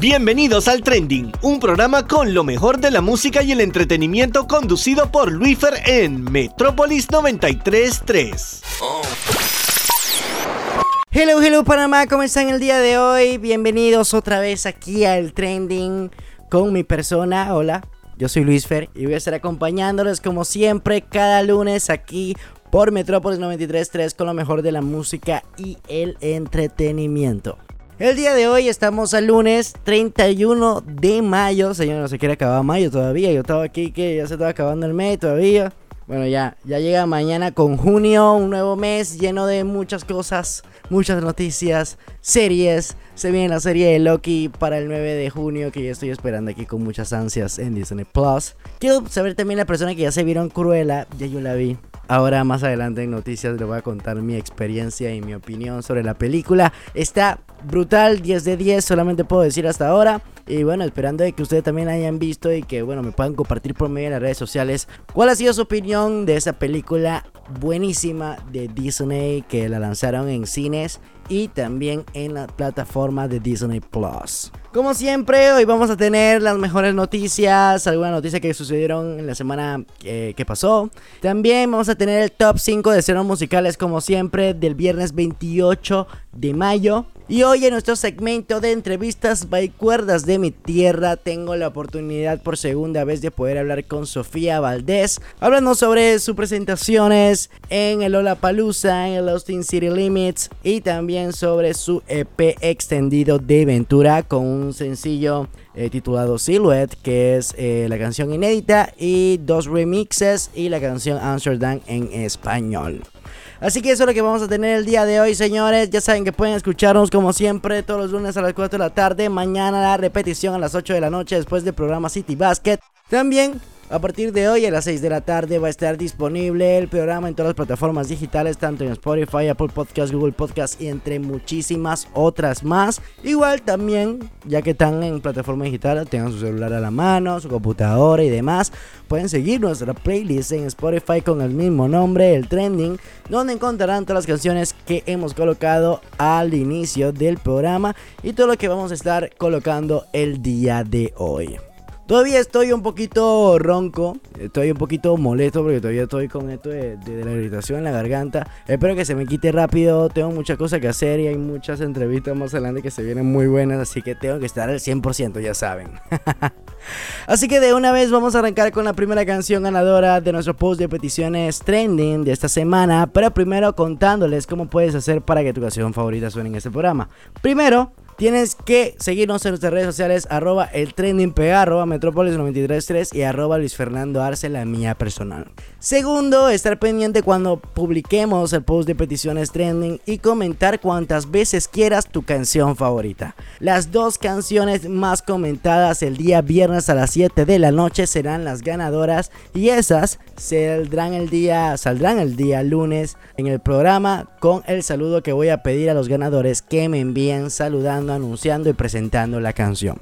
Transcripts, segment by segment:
Bienvenidos al Trending, un programa con lo mejor de la música y el entretenimiento conducido por Luifer en Metrópolis 933. Hello, hello Panamá, ¿cómo están el día de hoy? Bienvenidos otra vez aquí al Trending con mi persona. Hola, yo soy Luisfer y voy a estar acompañándoles como siempre cada lunes aquí por Metrópolis 933 con lo mejor de la música y el entretenimiento. El día de hoy estamos al lunes 31 de mayo. Señor, no se quiere acabar mayo todavía. Yo estaba aquí que ya se estaba acabando el mes todavía. Bueno, ya, ya llega mañana con junio, un nuevo mes lleno de muchas cosas, muchas noticias, series. Se viene la serie de Loki para el 9 de junio que ya estoy esperando aquí con muchas ansias en Disney Plus. Quiero saber también la persona que ya se vieron Cruella, ya yo la vi. Ahora más adelante en noticias les voy a contar mi experiencia y mi opinión sobre la película. Está brutal, 10 de 10, solamente puedo decir hasta ahora. Y bueno, esperando de que ustedes también hayan visto y que bueno, me puedan compartir por medio de las redes sociales cuál ha sido su opinión de esa película buenísima de Disney que la lanzaron en cines y también en la plataforma de Disney Plus. Como siempre, hoy vamos a tener las mejores noticias, algunas noticias que sucedieron en la semana que, pasó. También vamos a tener el top 5 de ceros musicales, como siempre, del viernes 28 de mayo. Y hoy en nuestro segmento de entrevistas by cuerdas de mi tierra tengo la oportunidad por segunda vez de poder hablar con Sofía Valdés, hablando sobre sus presentaciones en el Palusa, en el Austin City Limits y también sobre su EP extendido de Ventura con un sencillo eh, titulado Silhouette, que es eh, la canción inédita y dos remixes y la canción Amsterdam en español. Así que eso es lo que vamos a tener el día de hoy, señores. Ya saben que pueden escucharnos como siempre todos los lunes a las 4 de la tarde. Mañana la repetición a las 8 de la noche después del programa City Basket. También a partir de hoy a las 6 de la tarde va a estar disponible el programa en todas las plataformas digitales, tanto en Spotify, Apple Podcast, Google Podcast y entre muchísimas otras más. Igual también, ya que están en plataforma digital, tengan su celular a la mano, su computadora y demás, pueden seguir nuestra playlist en Spotify con el mismo nombre, el trending, donde encontrarán todas las canciones que hemos colocado al inicio del programa y todo lo que vamos a estar colocando el día de hoy. Todavía estoy un poquito ronco, estoy un poquito molesto porque todavía estoy con esto de, la irritación en la garganta. Espero que se me quite rápido, tengo muchas cosas que hacer y hay muchas entrevistas más adelante que se vienen muy buenas, así que tengo que estar al 100%, ya saben. así que de una vez vamos a arrancar con la primera canción ganadora de nuestro post de peticiones trending de esta semana, pero primero contándoles cómo puedes hacer para que tu canción favorita suene en este programa. Primero, Tienes que seguirnos en nuestras redes sociales, arroba el arroba metrópolis 933 y arroba Luis Fernando Arce, la mía personal. Segundo, estar pendiente cuando publiquemos el post de peticiones trending y comentar cuantas veces quieras tu canción favorita. Las dos canciones más comentadas el día viernes a las 7 de la noche serán las ganadoras y esas saldrán el día, saldrán el día lunes en el programa con el saludo que voy a pedir a los ganadores que me envíen saludando anunciando y presentando la canción.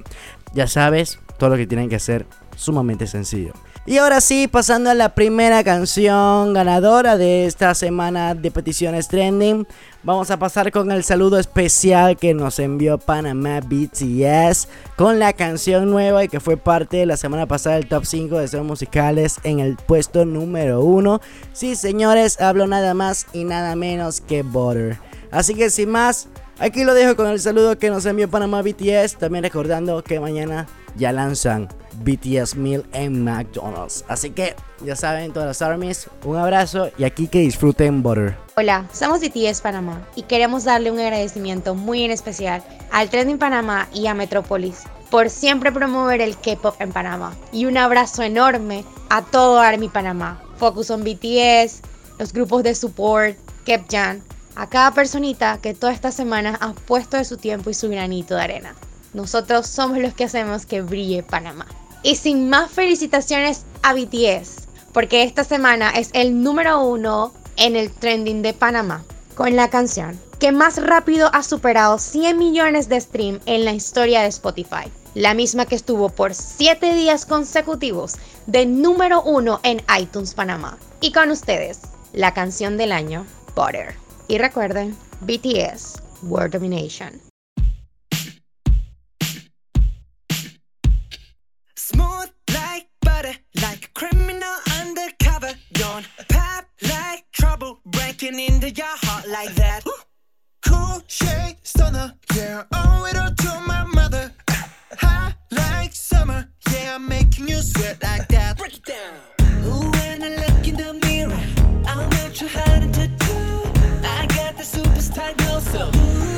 Ya sabes, todo lo que tienen que hacer sumamente sencillo. Y ahora sí, pasando a la primera canción ganadora de esta semana de peticiones trending, vamos a pasar con el saludo especial que nos envió Panamá BTS con la canción nueva y que fue parte de la semana pasada del top 5 de ser musicales en el puesto número 1. Sí, señores, hablo nada más y nada menos que Butter. Así que sin más, Aquí lo dejo con el saludo que nos envió Panamá BTS. También recordando que mañana ya lanzan BTS Meal en McDonald's. Así que ya saben, todas las armies, un abrazo y aquí que disfruten Butter. Hola, somos BTS Panamá y queremos darle un agradecimiento muy en especial al Trending Panamá y a Metropolis por siempre promover el K-pop en Panamá. Y un abrazo enorme a todo Army Panamá. Focus on BTS, los grupos de support, Kepjan a cada personita que toda esta semana ha puesto de su tiempo y su granito de arena. Nosotros somos los que hacemos que brille Panamá. Y sin más felicitaciones a BTS, porque esta semana es el número uno en el trending de Panamá con la canción que más rápido ha superado 100 millones de streams en la historia de Spotify. La misma que estuvo por 7 días consecutivos de número uno en iTunes Panamá. Y con ustedes, la canción del año, Butter. Y recuerden, BTS, World Domination. Smooth like butter, like criminal undercover. Pop like trouble, breaking into your heart like that. Cool shade stunner, yeah, it all to my mother. Like summer, yeah, I'm making you sweat like that. Break it down. Ooh, when I look in the mirror, myself.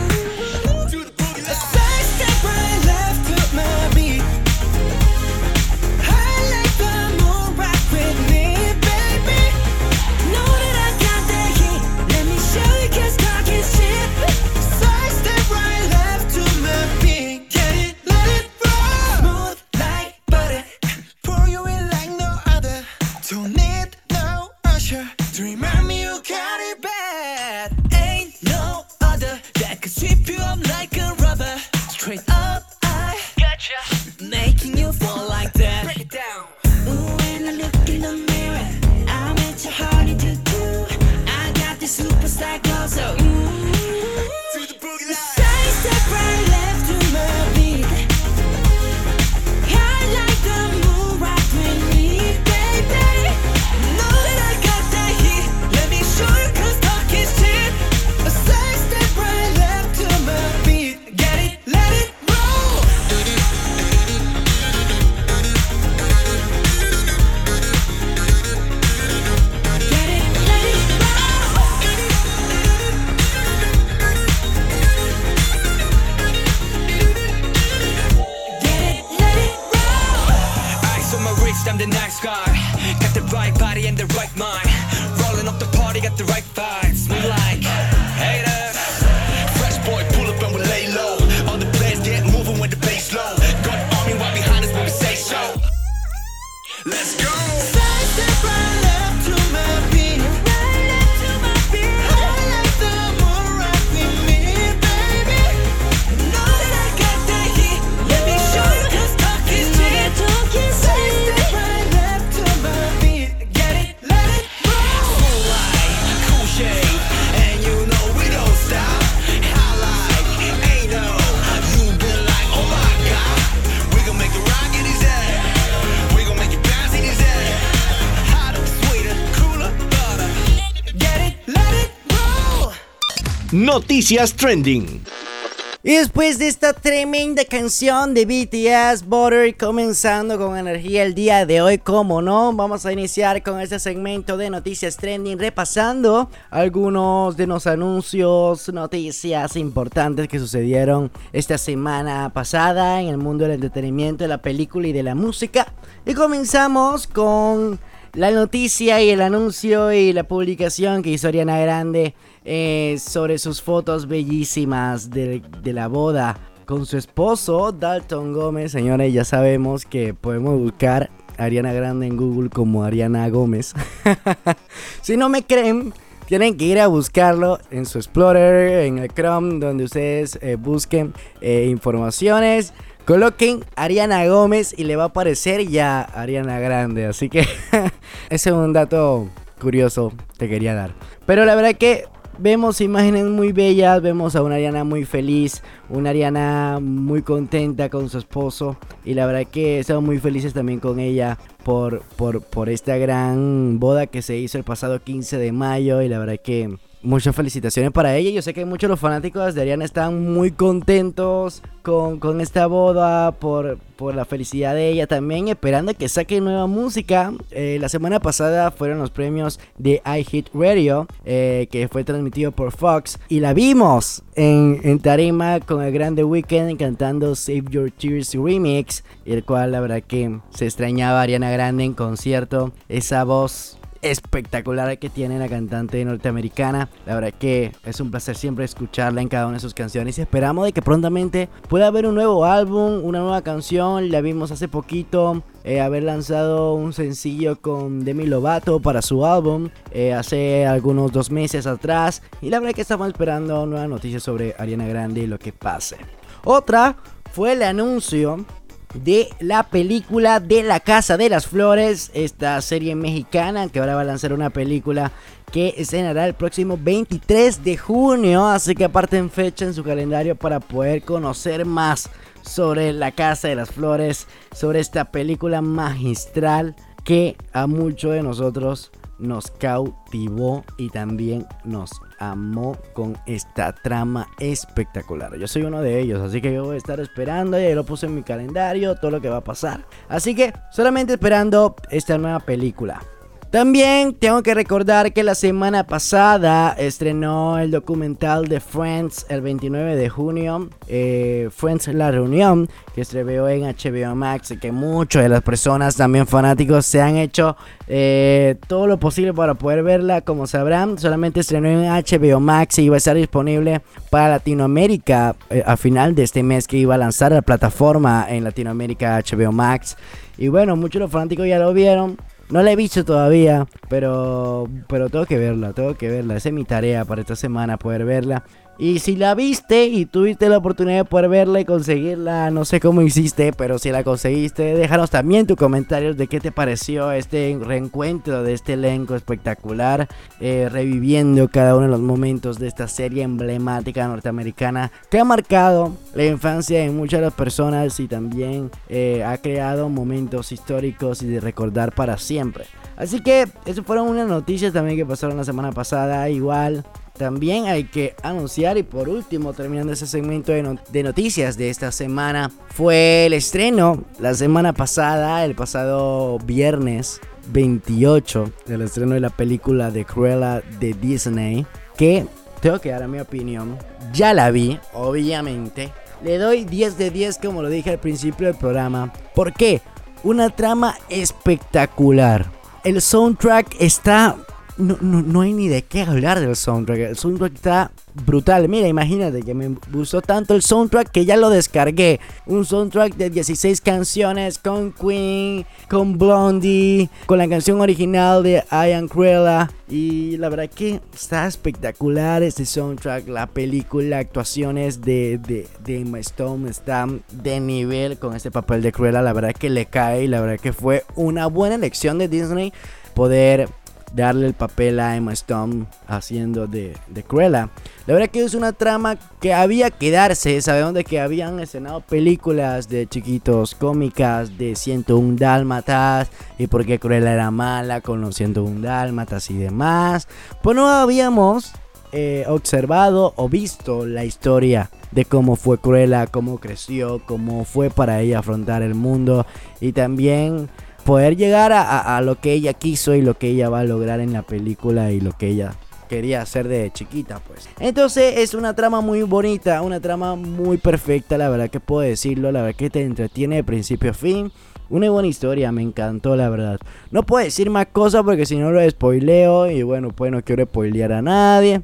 Noticias Trending. Y después de esta tremenda canción de BTS, Butter, comenzando con energía el día de hoy, como no, vamos a iniciar con este segmento de noticias trending, repasando algunos de los anuncios, noticias importantes que sucedieron esta semana pasada en el mundo del entretenimiento, de la película y de la música. Y comenzamos con la noticia y el anuncio y la publicación que hizo Ariana Grande eh, sobre sus fotos bellísimas de, la boda con su esposo Dalton Gómez. Señores, ya sabemos que podemos buscar Ariana Grande en Google como Ariana Gómez. si no me creen, tienen que ir a buscarlo en su Explorer, en el Chrome, donde ustedes eh, busquen eh, informaciones. Coloquen Ariana Gómez y le va a aparecer ya Ariana Grande. Así que ese es un dato curioso que quería dar. Pero la verdad que vemos imágenes muy bellas, vemos a una Ariana muy feliz, una Ariana muy contenta con su esposo y la verdad que estamos muy felices también con ella por, por, por esta gran boda que se hizo el pasado 15 de mayo y la verdad que muchas felicitaciones para ella. Yo sé que muchos de los fanáticos de Ariana están muy contentos con, con esta boda, por, por la felicidad de ella también, esperando que saque nueva música. Eh, la semana pasada fueron los premios de iHit Radio, eh, que fue transmitido por Fox, y la vimos en, en tarima con el grande Weekend cantando Save Your Tears Remix, el cual la verdad que se extrañaba Ariana Grande en concierto, esa voz espectacular que tiene la cantante norteamericana. La verdad que es un placer siempre escucharla en cada una de sus canciones y esperamos de que prontamente pueda haber un nuevo álbum, una nueva canción. La vimos hace poquito eh, haber lanzado un sencillo con Demi Lovato para su álbum eh, hace algunos dos meses atrás y la verdad que estamos esperando nuevas noticias sobre Ariana Grande y lo que pase. Otra fue el anuncio de la película de la Casa de las Flores, esta serie mexicana que ahora va a lanzar una película que estrenará el próximo 23 de junio, así que aparten fecha en su calendario para poder conocer más sobre La Casa de las Flores, sobre esta película magistral que a muchos de nosotros nos cautivó y también nos amó con esta trama espectacular. Yo soy uno de ellos, así que yo voy a estar esperando, ya lo puse en mi calendario, todo lo que va a pasar. Así que solamente esperando esta nueva película. También tengo que recordar que la semana pasada estrenó el documental de Friends el 29 de junio, eh, Friends La Reunión, que estrenó en HBO Max y que muchas de las personas, también fanáticos, se han hecho eh, todo lo posible para poder verla. Como sabrán, solamente estrenó en HBO Max y iba a estar disponible para Latinoamérica eh, a final de este mes que iba a lanzar la plataforma en Latinoamérica HBO Max. Y bueno, muchos de los fanáticos ya lo vieron. No la he visto todavía, pero, pero tengo que verla, tengo que verla. Esa es mi tarea para esta semana, poder verla. Y si la viste y tuviste la oportunidad de poder verla y conseguirla, no sé cómo hiciste, pero si la conseguiste, déjanos también tus comentarios de qué te pareció este reencuentro de este elenco espectacular, eh, reviviendo cada uno de los momentos de esta serie emblemática norteamericana que ha marcado la infancia de muchas de las personas y también eh, ha creado momentos históricos y de recordar para siempre. Así que, eso fueron unas noticias también que pasaron la semana pasada. Igual, también hay que anunciar y por último, terminando ese segmento de, no- de noticias de esta semana, fue el estreno la semana pasada, el pasado viernes 28, el estreno de la película de Cruella de Disney, que tengo que dar mi opinión, ya la vi, obviamente. Le doy 10 de 10 como lo dije al principio del programa. ¿Por qué? Una trama espectacular. El soundtrack está no, no, no hay ni de qué hablar del soundtrack. El soundtrack está brutal. Mira, imagínate que me gustó tanto el soundtrack que ya lo descargué. Un soundtrack de 16 canciones con Queen, con Blondie, con la canción original de I Am Cruella. Y la verdad que está espectacular este soundtrack. La película, actuaciones de, de, de Emma Stone están de nivel con este papel de Cruella. La verdad que le cae y la verdad que fue una buena elección de Disney poder darle el papel a Emma Stone haciendo de, de Cruella. La verdad que es una trama que había que darse. Sabemos de que habían escenado películas de chiquitos cómicas de 101 dálmatas y por qué Cruella era mala con los 101 dálmatas y demás. Pues no habíamos eh, observado o visto la historia de cómo fue Cruella, cómo creció, cómo fue para ella afrontar el mundo y también poder llegar a, lo que ella quiso y lo que ella va a lograr en la película y lo que ella quería hacer de chiquita pues entonces es una trama muy bonita una trama muy perfecta la verdad que puedo decirlo la verdad que te entretiene de principio a fin una buena historia, me encantó la verdad. No puedo decir más cosas porque si no lo spoileo y bueno, pues no quiero spoilear a nadie.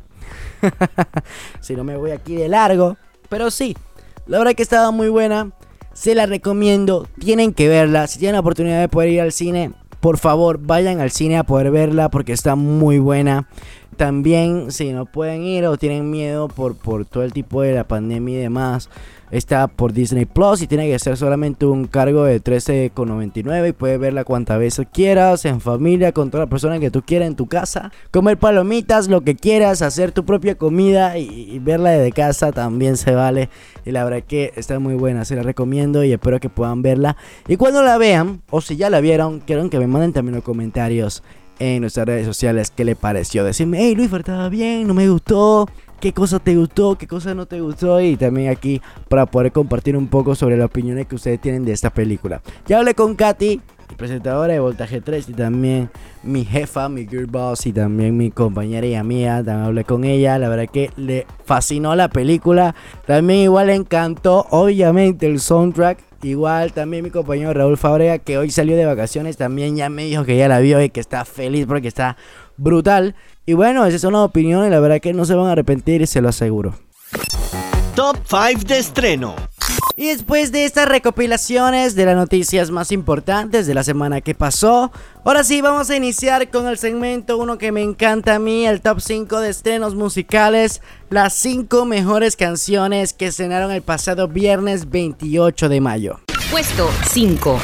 si no me voy aquí de largo. Pero sí, la verdad que estaba muy buena. Se la recomiendo. Tienen que verla. Si tienen la oportunidad de poder ir al cine, por favor vayan al cine a poder verla porque está muy buena. También si no pueden ir o tienen miedo por, por todo el tipo de la pandemia y demás, está por Disney Plus y tiene que ser solamente un cargo de 13,99 y puedes verla cuantas veces quieras, en familia, con toda la persona que tú quieras en tu casa. Comer palomitas, lo que quieras, hacer tu propia comida y, y verla desde casa también se vale. Y la verdad que está muy buena, se la recomiendo y espero que puedan verla. Y cuando la vean, o si ya la vieron, quiero que me manden también los comentarios en nuestras redes sociales qué le pareció. Decirme, hey Luis, estaba bien, no me gustó, qué cosa te gustó, qué cosa no te gustó. Y también aquí para poder compartir un poco sobre las opiniones que ustedes tienen de esta película. Ya hablé con Katy, presentadora de Voltaje 3, y también mi jefa, mi girl boss, y también mi compañera y amiga. También hablé con ella. La verdad que le fascinó la película. También igual le encantó, obviamente, el soundtrack. Igual también mi compañero Raúl Fabrega, que hoy salió de vacaciones, también ya me dijo que ya la vio y que está feliz porque está brutal. Y bueno, esas son las opiniones, la verdad que no se van a arrepentir, se lo aseguro. Top 5 de estreno. Y después de estas recopilaciones de las noticias más importantes de la semana que pasó, ahora sí vamos a iniciar con el segmento uno que me encanta a mí, el top 5 de estrenos musicales, las 5 mejores canciones que estrenaron el pasado viernes 28 de mayo. Puesto 5.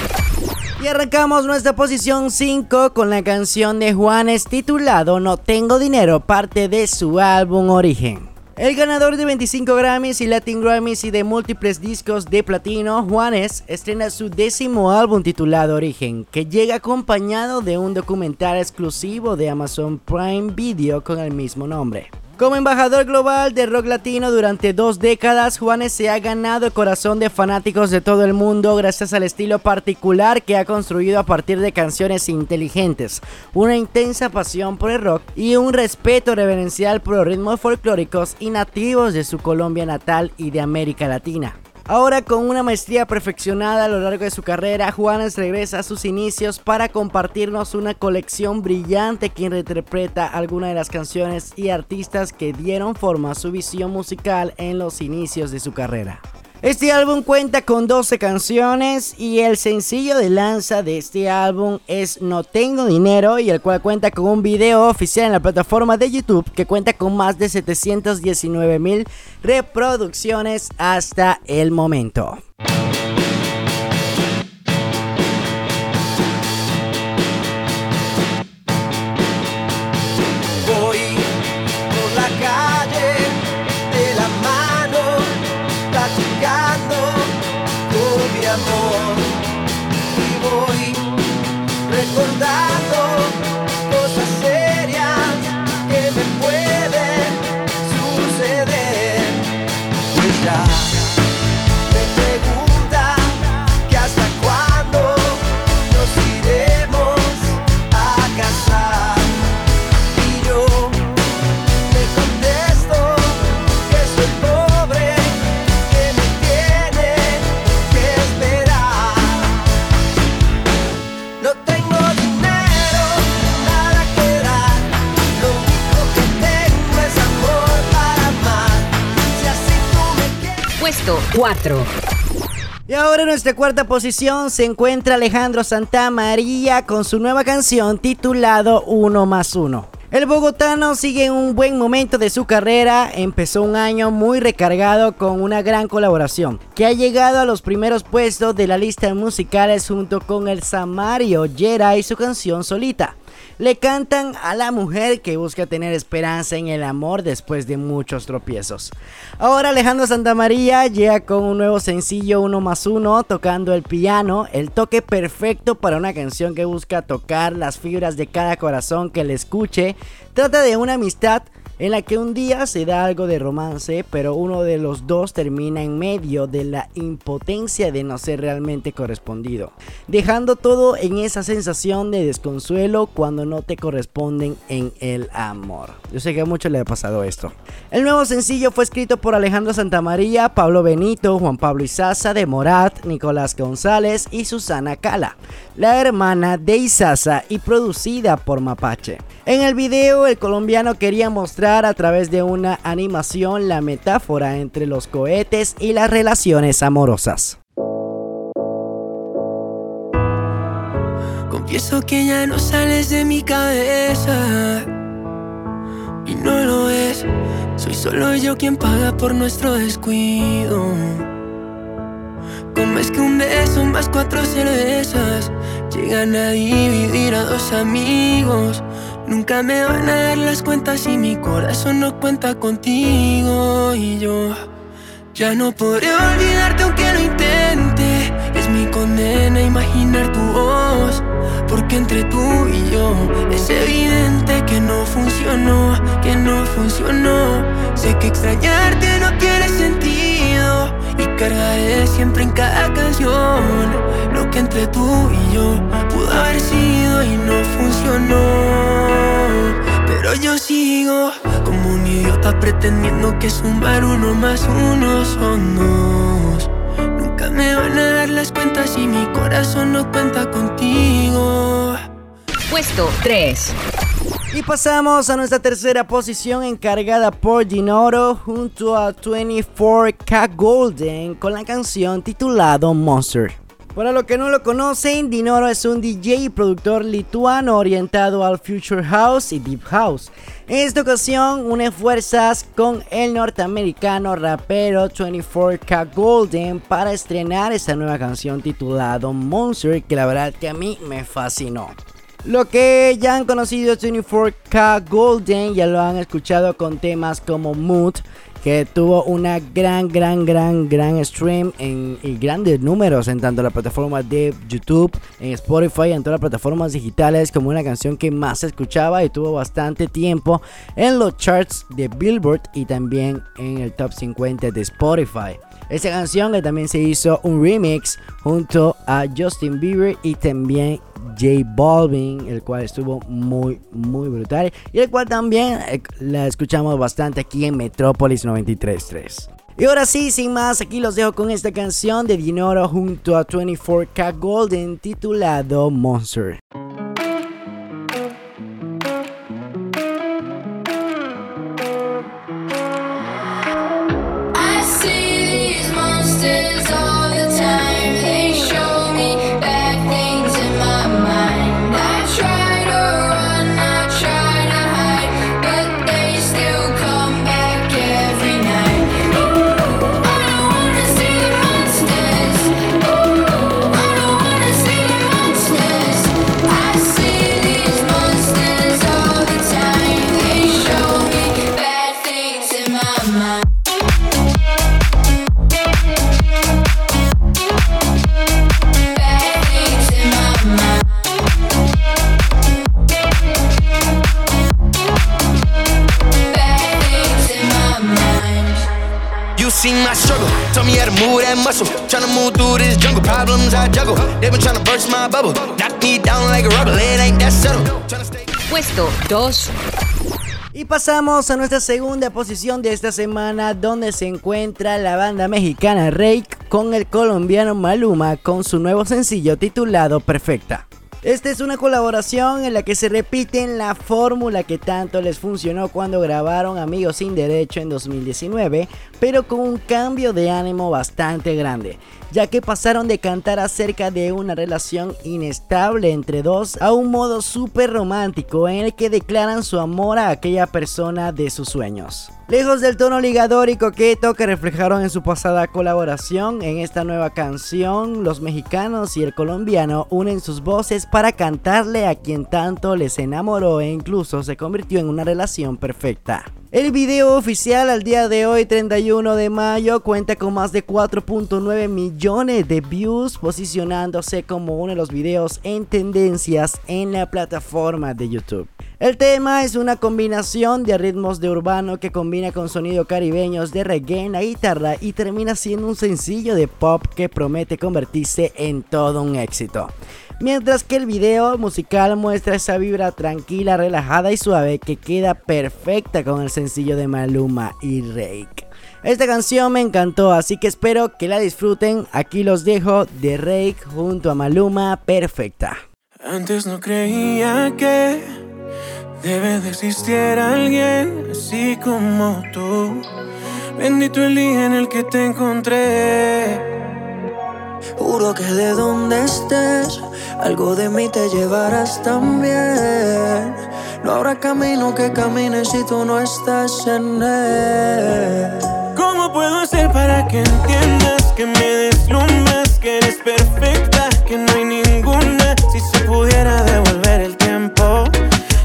Y arrancamos nuestra posición 5 con la canción de Juanes titulado No tengo dinero, parte de su álbum Origen. El ganador de 25 Grammys y Latin Grammys y de múltiples discos de platino, Juanes, estrena su décimo álbum titulado Origen, que llega acompañado de un documental exclusivo de Amazon Prime Video con el mismo nombre. Como embajador global de rock latino durante dos décadas, Juanes se ha ganado el corazón de fanáticos de todo el mundo gracias al estilo particular que ha construido a partir de canciones inteligentes, una intensa pasión por el rock y un respeto reverencial por los ritmos folclóricos y nativos de su Colombia natal y de América Latina. Ahora con una maestría perfeccionada a lo largo de su carrera, Juanes regresa a sus inicios para compartirnos una colección brillante que reinterpreta algunas de las canciones y artistas que dieron forma a su visión musical en los inicios de su carrera. Este álbum cuenta con 12 canciones y el sencillo de lanza de este álbum es No Tengo Dinero y el cual cuenta con un video oficial en la plataforma de YouTube que cuenta con más de 719 mil reproducciones hasta el momento. Puesto 4. Y ahora en nuestra cuarta posición se encuentra Alejandro Santamaría con su nueva canción titulado Uno más Uno. El bogotano sigue en un buen momento de su carrera, empezó un año muy recargado con una gran colaboración, que ha llegado a los primeros puestos de la lista de musicales junto con el Samario Yera y su canción Solita. Le cantan a la mujer que busca tener esperanza en el amor después de muchos tropiezos. Ahora Alejandro Santamaría llega con un nuevo sencillo Uno más Uno tocando el piano, el toque perfecto para una canción que busca tocar las fibras de cada corazón que le escuche. Trata de una amistad en la que un día se da algo de romance, pero uno de los dos termina en medio de la impotencia de no ser realmente correspondido, dejando todo en esa sensación de desconsuelo cuando no te corresponden en el amor. Yo sé que a muchos le ha pasado esto. El nuevo sencillo fue escrito por Alejandro Santamaría, Pablo Benito, Juan Pablo Izaza de Morat, Nicolás González y Susana Cala, la hermana de Izaza y producida por Mapache. En el video, el colombiano quería mostrar a través de una animación la metáfora entre los cohetes y las relaciones amorosas. Confieso que ya no sales de mi cabeza Y no lo es. Soy solo yo quien paga por nuestro descuido. ¿Cómo es que un beso más cuatro cervezas Llegan a dividir a dos amigos Nunca me van a dar las cuentas y mi corazón no cuenta contigo. Y yo ya no podré olvidarte aunque lo intente. Es mi condena imaginar tu voz Porque entre tú y yo Es evidente que no funcionó Que no funcionó. Sé que extrañarte no tiene sentido cargaré siempre en cada canción Lo que entre tú y yo Pudo haber sido y no funcionó pero yo sigo como un idiota pretendiendo que sumar uno más uno son dos. Nunca me van a dar las cuentas y mi corazón no cuenta contigo. Puesto 3. Y pasamos a nuestra tercera posición encargada por Dinoro junto a 24K Golden con la canción titulado Monster. Para los que no lo conocen, Dinoro es un DJ y productor lituano orientado al Future House y Deep House. En esta ocasión une fuerzas con el norteamericano rapero 24K Golden para estrenar esta nueva canción titulada Monster que la verdad que a mí me fascinó. Lo que ya han conocido 24K Golden ya lo han escuchado con temas como Mood, que tuvo una gran, gran, gran, gran stream en, y grandes números en tanto la plataforma de YouTube, en Spotify, en todas las plataformas digitales, como una canción que más se escuchaba y tuvo bastante tiempo en los charts de Billboard y también en el top 50 de Spotify. Esta canción también se hizo un remix junto a Justin Bieber y también J Balvin, el cual estuvo muy, muy brutal. Y el cual también eh, la escuchamos bastante aquí en Metrópolis 93.3. Y ahora sí, sin más, aquí los dejo con esta canción de Dinoro junto a 24K Golden titulado Monster. Puesto 2. Y pasamos a nuestra segunda posición de esta semana donde se encuentra la banda mexicana Rake con el colombiano Maluma con su nuevo sencillo titulado Perfecta. Esta es una colaboración en la que se repiten la fórmula que tanto les funcionó cuando grabaron Amigos sin Derecho en 2019, pero con un cambio de ánimo bastante grande, ya que pasaron de cantar acerca de una relación inestable entre dos a un modo súper romántico en el que declaran su amor a aquella persona de sus sueños. Lejos del tono ligador y coqueto que reflejaron en su pasada colaboración, en esta nueva canción, los mexicanos y el colombiano unen sus voces para cantarle a quien tanto les enamoró e incluso se convirtió en una relación perfecta. El video oficial al día de hoy, 31 de mayo, cuenta con más de 4.9 millones de views, posicionándose como uno de los videos en tendencias en la plataforma de YouTube. El tema es una combinación de ritmos de urbano que combina con sonidos caribeños de reggae en la guitarra y termina siendo un sencillo de pop que promete convertirse en todo un éxito. Mientras que el video musical muestra esa vibra tranquila, relajada y suave que queda perfecta con el sencillo de Maluma y Rake. Esta canción me encantó, así que espero que la disfruten. Aquí los dejo de Rake junto a Maluma, perfecta. Antes no creía que debe de existir alguien así como tú. Bendito el día en el que te encontré. Juro que de donde estés, algo de mí te llevarás también. No habrá camino que camine si tú no estás en él. ¿Cómo puedo hacer para que entiendas que me deslumbras, que eres perfecta, que no hay ninguna? Si se pudiera devolver el tiempo,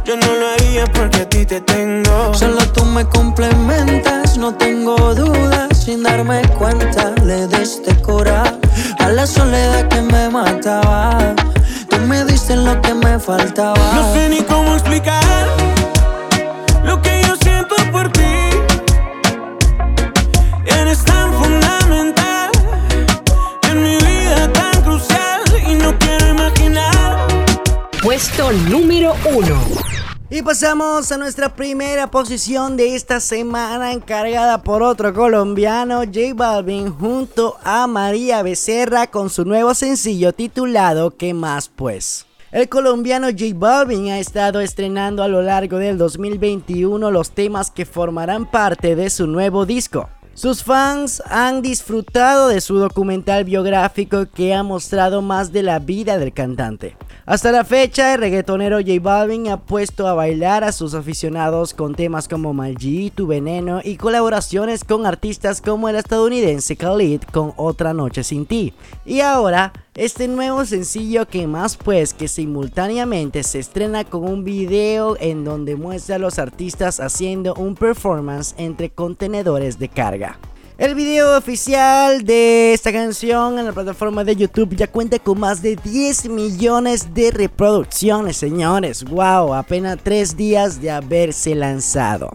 yo no lo haría porque a ti te tengo. Solo tú me complementas, no tengo dudas. Sin darme cuenta, le diste cora a la soledad que me mataba. Tú me diste lo que me faltaba. No sé ni cómo explicar lo que yo siento por ti. Eres tan fundamental en mi vida, tan crucial y no quiero imaginar. Puesto número 1. Y pasamos a nuestra primera posición de esta semana encargada por otro colombiano, J Balvin, junto a María Becerra con su nuevo sencillo titulado ¿Qué más pues? El colombiano J Balvin ha estado estrenando a lo largo del 2021 los temas que formarán parte de su nuevo disco. Sus fans han disfrutado de su documental biográfico que ha mostrado más de la vida del cantante. Hasta la fecha, el reggaetonero J Balvin ha puesto a bailar a sus aficionados con temas como Malgi, Tu Veneno y colaboraciones con artistas como el estadounidense Khalid con Otra Noche Sin Ti. Y ahora, este nuevo sencillo que más pues que simultáneamente se estrena con un video en donde muestra a los artistas haciendo un performance entre contenedores de carga. El video oficial de esta canción en la plataforma de YouTube ya cuenta con más de 10 millones de reproducciones, señores. Wow, apenas 3 días de haberse lanzado.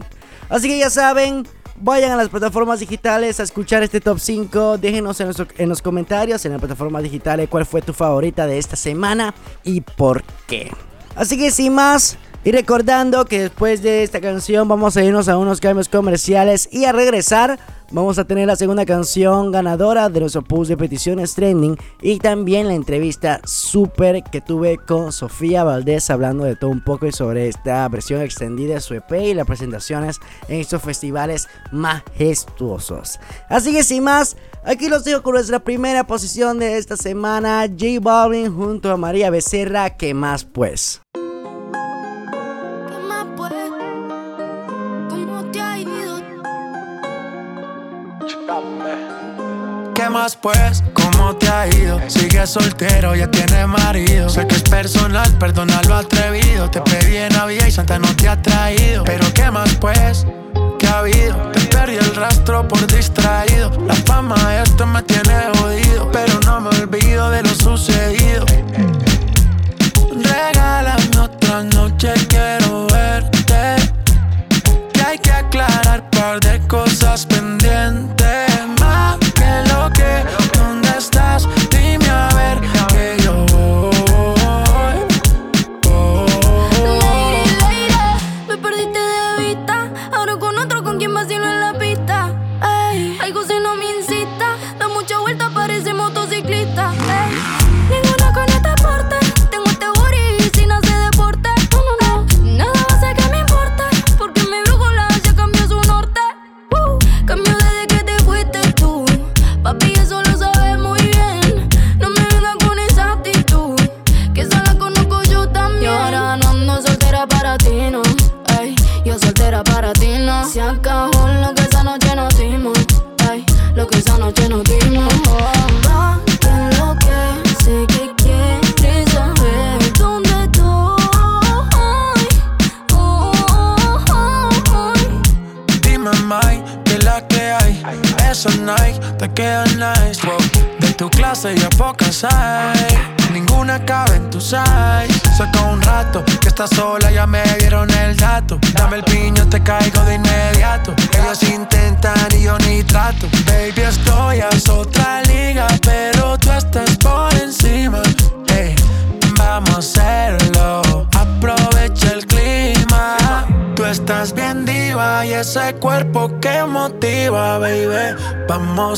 Así que ya saben, vayan a las plataformas digitales a escuchar este top 5. Déjenos en los, en los comentarios en las plataformas digitales cuál fue tu favorita de esta semana y por qué. Así que sin más, y recordando que después de esta canción vamos a irnos a unos cambios comerciales y a regresar vamos a tener la segunda canción ganadora de nuestro post de peticiones trending y también la entrevista súper que tuve con Sofía Valdés hablando de todo un poco y sobre esta versión extendida de su EP y las presentaciones en estos festivales majestuosos. Así que sin más, aquí los dejo con nuestra primera posición de esta semana, J Balvin junto a María Becerra, que más pues. ¿Qué más pues? ¿Cómo te ha ido? ¿Qué más pues? ¿Cómo te ha ido? Sigues soltero, ya tienes marido. Sé que es personal, perdona lo atrevido. Te pedí en Navidad y Santa no te ha traído. Pero ¿qué más pues? ¿Qué ha habido? Perdí el rastro por distraído. La fama esto me tiene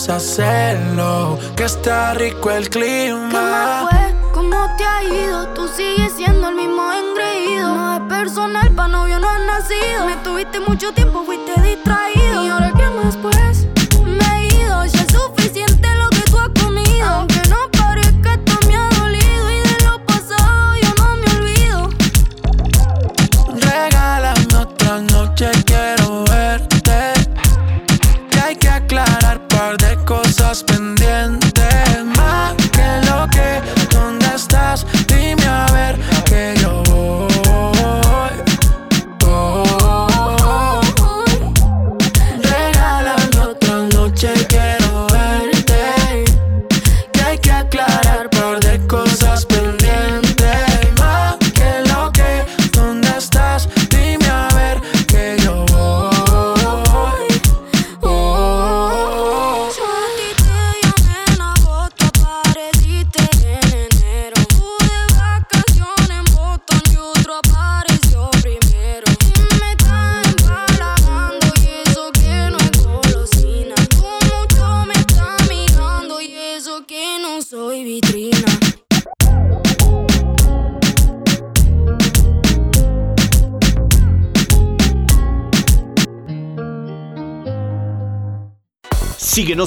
A hacerlo, que está rico el ¿Qué más clima. fue? ¿Cómo te ha ido? Tú sigues siendo el mismo engreído. No es personal, pa' novio no has nacido. Me tuviste mucho tiempo, fuiste distraído. ¿Y ahora qué más pues?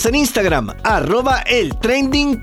En Instagram, arroba el trending.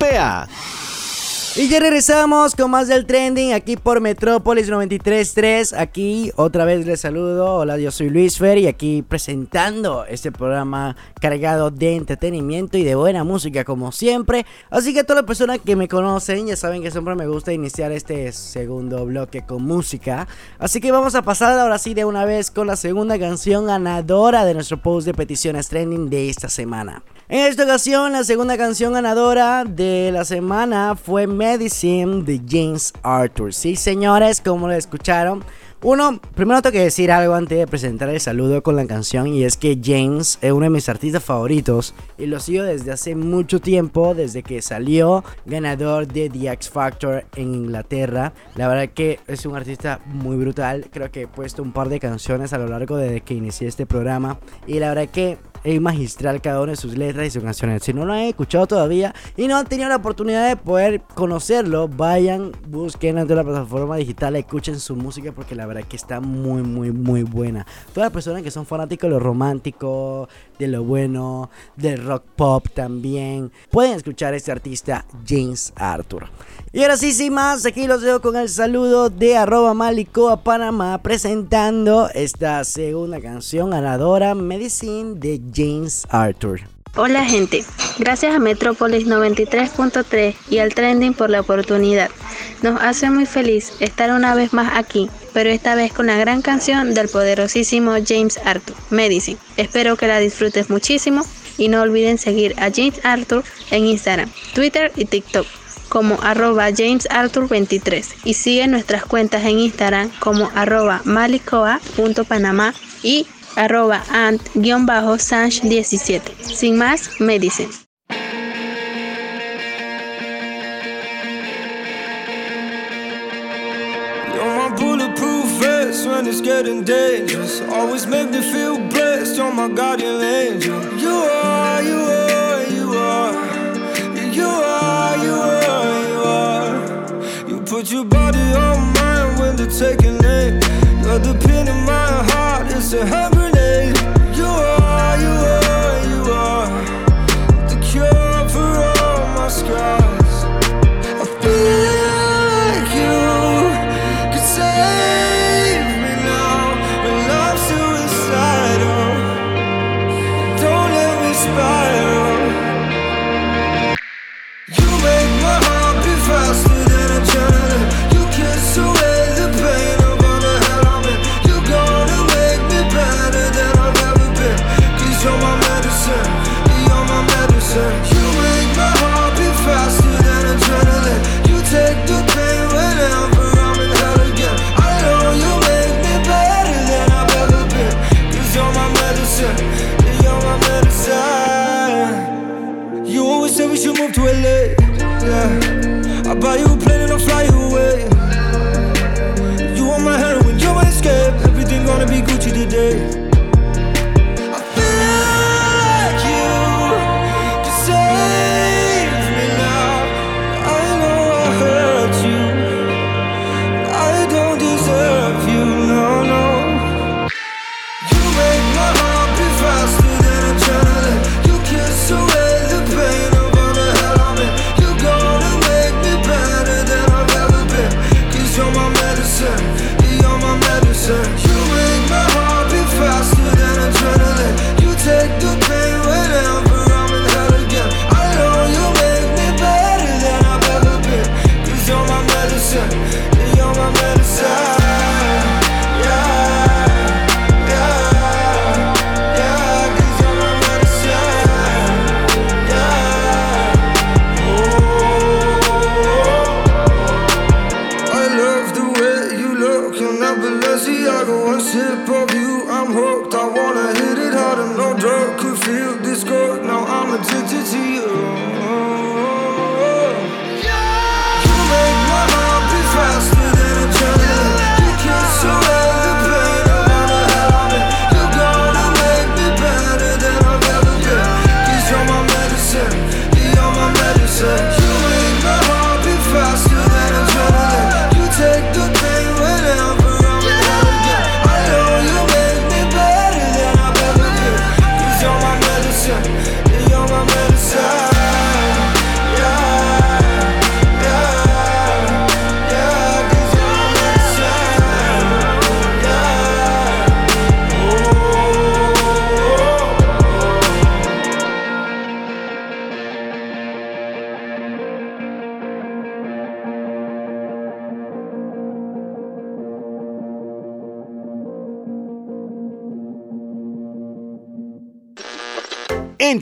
Y ya regresamos con más del trending aquí por Metrópolis 93.3. Aquí otra vez les saludo. Hola, yo soy Luis Fer y aquí presentando este programa cargado de entretenimiento y de buena música como siempre. Así que todas las personas que me conocen ya saben que siempre me gusta iniciar este segundo bloque con música. Así que vamos a pasar ahora sí de una vez con la segunda canción ganadora de nuestro post de peticiones trending de esta semana. En esta ocasión, la segunda canción ganadora de la semana fue Medicine de James Arthur. Sí, señores, como lo escucharon. Uno, primero tengo que decir algo antes de presentar el saludo con la canción y es que James es uno de mis artistas favoritos y lo sigo desde hace mucho tiempo, desde que salió ganador de The X Factor en Inglaterra. La verdad que es un artista muy brutal, creo que he puesto un par de canciones a lo largo de que inicié este programa y la verdad que es magistral cada una de sus letras y sus canciones. Si no lo han escuchado todavía y no han tenido la oportunidad de poder conocerlo, vayan, busquen en toda la plataforma digital, escuchen su música porque la verdad que está muy, muy, muy buena. Todas las personas que son fanáticos de lo romántico, de lo bueno, del rock pop también, pueden escuchar a este artista James Arthur. Y ahora sí, sin más, aquí los dejo con el saludo de arroba Malicoa Panamá presentando esta segunda canción ganadora, Medicine de James Arthur. Hola gente, gracias a Metrópolis 93.3 y al Trending por la oportunidad. Nos hace muy feliz estar una vez más aquí, pero esta vez con la gran canción del poderosísimo James Arthur, Medicine. Espero que la disfrutes muchísimo y no olviden seguir a James Arthur en Instagram, Twitter y TikTok como arroba jamesarthur23 y sigue nuestras cuentas en Instagram como arroba malicoa.panamá y arroba ant-sanch17. Sin más, me dicen. When it's getting dangerous. Always make me feel blessed. You're my guardian angel. You are, you are, you are. You are, you are, you are. You put your body on mine when they're taking.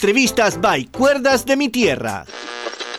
Entrevistas by Cuerdas de mi Tierra.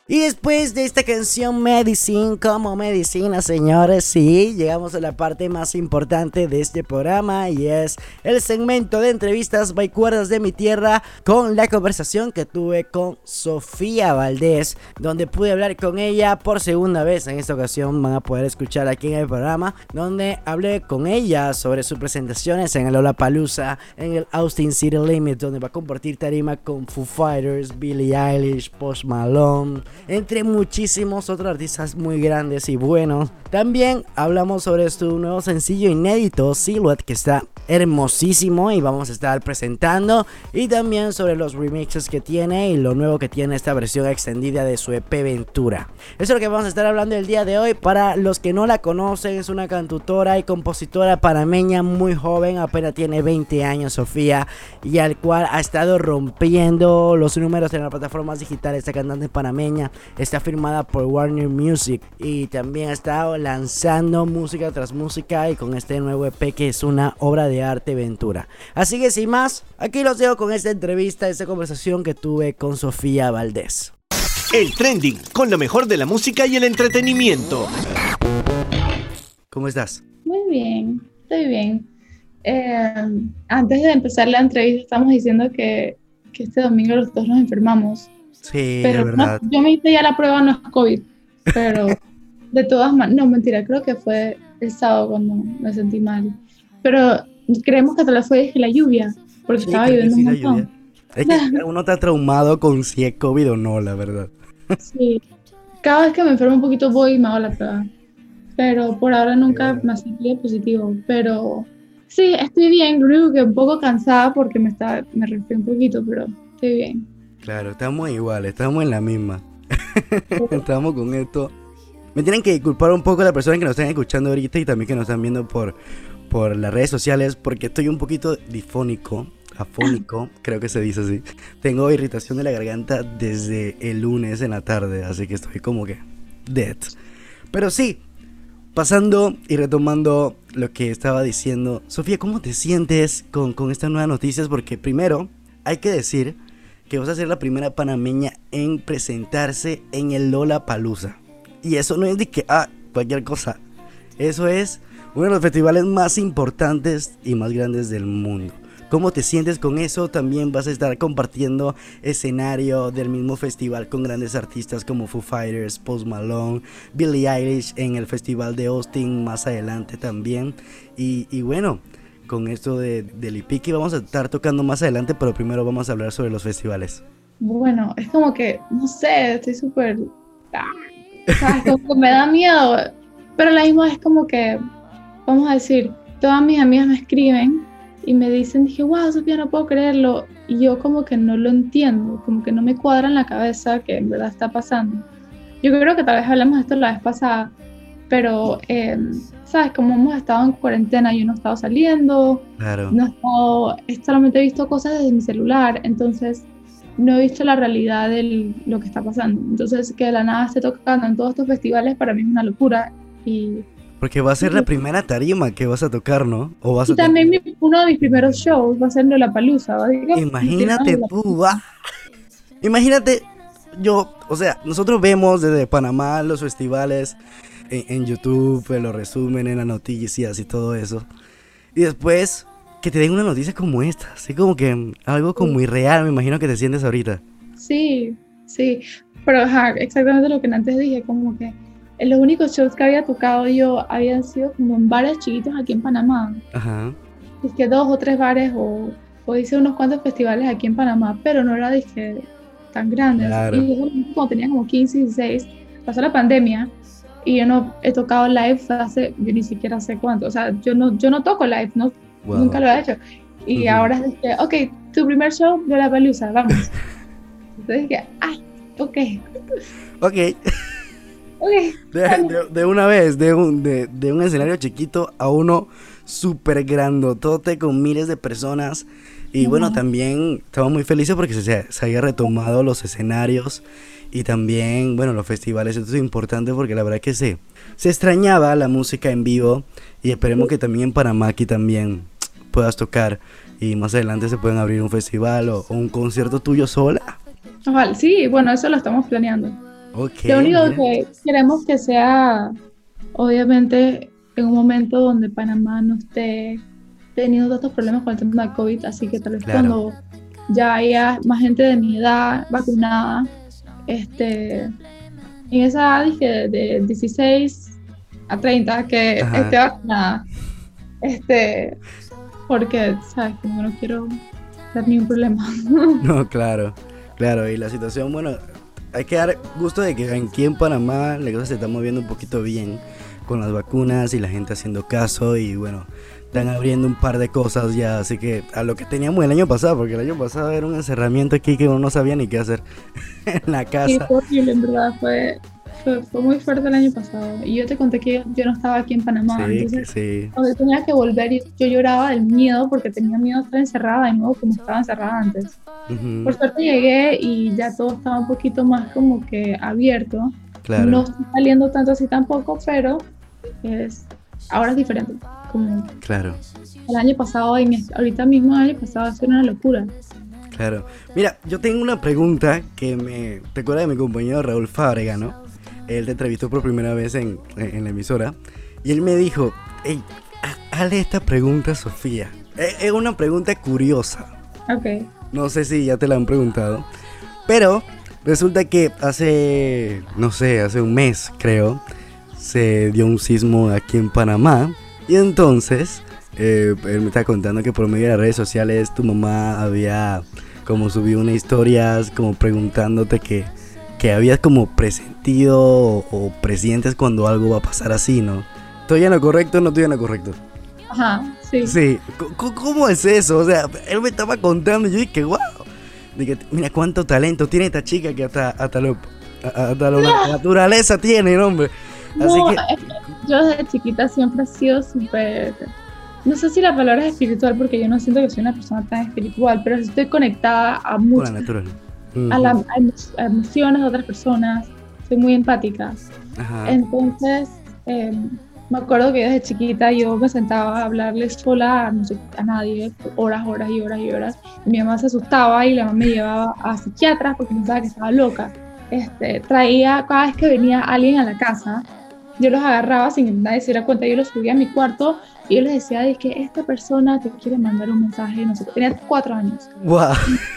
Y después de esta canción Medicine como medicina, señores, sí, llegamos a la parte más importante de este programa y es el segmento de entrevistas by Cuerdas de mi Tierra con la conversación que tuve con Sofía Valdés, donde pude hablar con ella por segunda vez. En esta ocasión van a poder escuchar aquí en el programa, donde hablé con ella sobre sus presentaciones en el Lollapalooza, en el Austin City Limit, donde va a compartir tarima con Foo Fighters, Billie Eilish, Post Malone entre muchísimos otros artistas muy grandes y buenos. También hablamos sobre su nuevo sencillo inédito, Silhouette, que está hermosísimo y vamos a estar presentando. Y también sobre los remixes que tiene y lo nuevo que tiene esta versión extendida de su EP Ventura. Eso es lo que vamos a estar hablando el día de hoy. Para los que no la conocen, es una cantautora y compositora panameña muy joven, apenas tiene 20 años, Sofía, y al cual ha estado rompiendo los números en las plataformas digitales. Esta cantante panameña está firmada por Warner Music y también ha estado lanzando música tras música y con este nuevo EP que es una obra de arte Ventura. Así que sin más, aquí los dejo con esta entrevista, esta conversación que tuve con Sofía Valdés. El trending con lo mejor de la música y el entretenimiento. ¿Cómo estás? Muy bien, estoy bien. Eh, antes de empezar la entrevista, estamos diciendo que, que este domingo los dos nos enfermamos. Sí, pero es verdad. no, yo me hice ya la prueba, no es COVID. Pero de todas maneras, no, mentira, creo que fue el sábado cuando me sentí mal. Pero creemos que tal vez fue la lluvia, porque Sí, estaba lloviendo sí, un la montón. Es que uno está traumado con si es COVID o no, la verdad. Sí. Cada vez que me enfermo un poquito voy y me hago la prueba. Pero por ahora nunca me ha salido positivo. Pero sí, estoy bien. Lo único que un poco cansada porque me, está, me resfrié un poquito, pero estoy bien. Claro, estamos igual, estamos en la misma. estamos con esto. Me tienen que disculpar un poco las personas que nos están escuchando ahorita y también que nos están viendo por, por las redes sociales porque estoy un poquito difónico, afónico, creo que se dice así. Tengo irritación de la garganta desde el lunes en la tarde, así que estoy como que dead. Pero sí, pasando y retomando lo que estaba diciendo, Sofía, ¿cómo te sientes con, con estas nuevas noticias? Porque primero hay que decir que vas a ser la primera panameña en presentarse en el Lola Palusa. Y eso no es de que, ah, cualquier cosa. Eso es uno de los festivales más importantes y más grandes del mundo. ¿Cómo te sientes con eso? También vas a estar compartiendo escenario del mismo festival con grandes artistas como Foo Fighters, Post Malone, Billie Eilish en el festival de Austin más adelante también. Y, bueno, con esto de, del Ipiqui vamos a estar tocando más adelante, pero primero vamos a hablar sobre los festivales. Bueno, es como que, no sé, estoy súper... ah, me da miedo. Pero la misma es como que, vamos a decir, todas mis amigas me escriben y me dicen, dije, wow, Sofía, no puedo creerlo. Y yo como que no lo entiendo, como que no me cuadra en la cabeza que en verdad está pasando. Yo creo que tal vez hablamos de esto la vez pasada, pero, eh, ¿sabes? Como hemos estado en cuarentena, yo no he estado saliendo, Claro. no he estado, he solamente he visto cosas desde mi celular, entonces no he visto la realidad de lo que está pasando. Entonces, que de la nada esté tocando en todos estos festivales para mí es una locura. Y, Porque va a ser la primera tarima que vas a tocar, ¿no? O vas y a también mi- uno de mis primeros shows va a ser la Palusa. Imagínate tú, ah. Imagínate, yo, o sea, nosotros vemos desde Panamá los festivales en, en YouTube, los resúmenes, las noticias y todo eso. Y después que te den una noticia como esta, así como que algo como irreal, me imagino que te sientes ahorita. Sí, sí. Pero ajá, exactamente lo que antes dije, como que eh, los únicos shows que había tocado yo habían sido como en bares chiquitos aquí en Panamá. Ajá. Es que dos o tres bares o, o hice unos cuantos festivales aquí en Panamá, pero no era dizque tan grandes. Claro. Y yo cuando tenía como 15, 16, pasó la pandemia y yo no he tocado live hace, yo ni siquiera sé cuánto. O sea, yo no, yo no toco live, no, Wow. nunca lo he hecho. Y Ujú. ahora es que, ok, tu primer show de la Palusa, vamos. Entonces dije, ok, Ok, ok. De, de- de una vez, de un, de, de un escenario chiquito a uno súper grandotote con miles de personas. Y bueno, también estamos muy felices porque se, se haya retomado los escenarios y también, bueno, los festivales. Esto es importante porque la verdad que se, se extrañaba la música en vivo y esperemos que también en Panamá aquí también puedas tocar y más adelante se pueden abrir un festival o, o un concierto tuyo sola. Ojalá, sí, bueno, eso lo estamos planeando. Ok. Lo único bien. que queremos que sea, obviamente, en un momento donde Panamá no esté teniendo tantos problemas con el tema de COVID, así que tal vez Claro. cuando ya haya más gente de mi edad vacunada, este, en esa edad dije, de, de 16 a 30, que Ajá. esté vacunada, este, porque, ¿sabes? Como que no quiero dar ningún problema. No, claro, claro. Y la situación, bueno, hay que dar gusto de que aquí en Panamá la cosa se está moviendo un poquito bien con las vacunas y la gente haciendo caso y bueno, están abriendo un par de cosas ya, así que a lo que teníamos el año pasado, porque el año pasado era un encerramiento aquí que uno no sabía ni qué hacer en la Sí, casa. fue horrible, en verdad, fue, fue, fue muy fuerte el año pasado. Y yo te conté que yo no estaba aquí en Panamá, Sí, entonces sí. cuando yo tenía que volver, yo, yo lloraba del miedo porque tenía miedo de estar encerrada de nuevo como estaba encerrada antes. Ujú, Por suerte llegué y ya todo estaba un poquito más como que abierto. Claro. No estoy saliendo tanto así tampoco, pero es, ahora es diferente. Como Claro, el año pasado, este- ahorita mismo el año pasado, ha sido una locura. claro. Mira, yo tengo una pregunta que me recuerda de mi compañero Raúl Fábrega, ¿no? Él te entrevistó por primera vez en, en la emisora y él me dijo, hey, ha- hazle esta pregunta a Sofía. Es, es una pregunta curiosa. Ok. No sé si ya te la han preguntado. Pero resulta que hace, no sé, hace un mes creo, se dio un sismo aquí en Panamá. Y entonces, eh, él me está contando que por medio de las redes sociales tu mamá había como subido una historia como preguntándote que, que habías como presentido o, o presientes cuando algo va a pasar así, ¿no? ¿Estoy en lo correcto o no estoy en lo correcto? Ajá, sí. Sí, C- c- ¿cómo es eso? O sea, él me estaba contando y yo dije, wow. Dije, mira cuánto talento tiene esta chica que hasta, hasta, lo, hasta la naturaleza tiene, ¿no, hombre. Así No, que, yo desde chiquita siempre he sido súper. No sé si la palabra es espiritual, porque yo no siento que soy una persona tan espiritual, pero estoy conectada a con la muchas naturaleza. a, la- a emo- a emociones de otras personas. Soy muy empática. Ajá. Entonces, eh, me acuerdo que desde chiquita yo me sentaba a hablarle sola a, no sé, a nadie horas, horas y horas y horas. Y mi mamá se asustaba y la mamá me llevaba a psiquiatras porque pensaba que estaba loca. Este, traía, cada vez que venía alguien a la casa, yo los agarraba sin que nadie se diera cuenta, yo los subía a mi cuarto y yo les decía, de que esta persona te quiere mandar un mensaje, no sé, tenía cuatro años. Wow.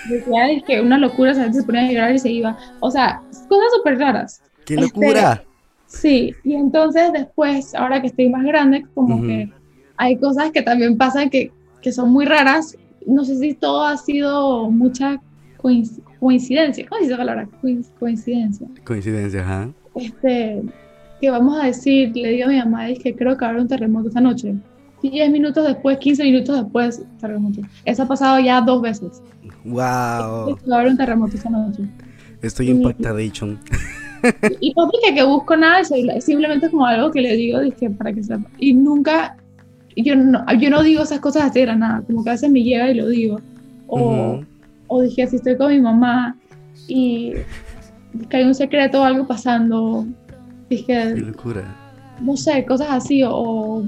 Decía es que una locura, o sea, se ponía a llorar y se iba. O sea, cosas súper raras. ¡Qué Este, locura! Sí, y entonces después, ahora que estoy más grande, como que hay cosas que también pasan que, que son muy raras. No sé si todo ha sido mucha coinc- coincidencia. ¿Cómo se dice la palabra? Coin- Coincidencia. Coincidencia, ajá. Este, que vamos a decir, le digo a mi mamá, es que creo que habrá un terremoto esta noche. Y 10 minutos después, 15 minutos después, terremoto. Eso ha pasado ya dos veces. Wow. Va a haber un terremoto esta noche. Estoy impactadísimo. Y no dije que busco nada, simplemente como algo que le digo, dije, para que sepa. Y nunca, yo no, yo no digo esas cosas así de la nada, como que a veces me llega y lo digo. O, Ujú. o dije, si estoy con mi mamá y que hay un secreto o algo pasando, ¡Qué dije, locura! no sé, cosas así. O, o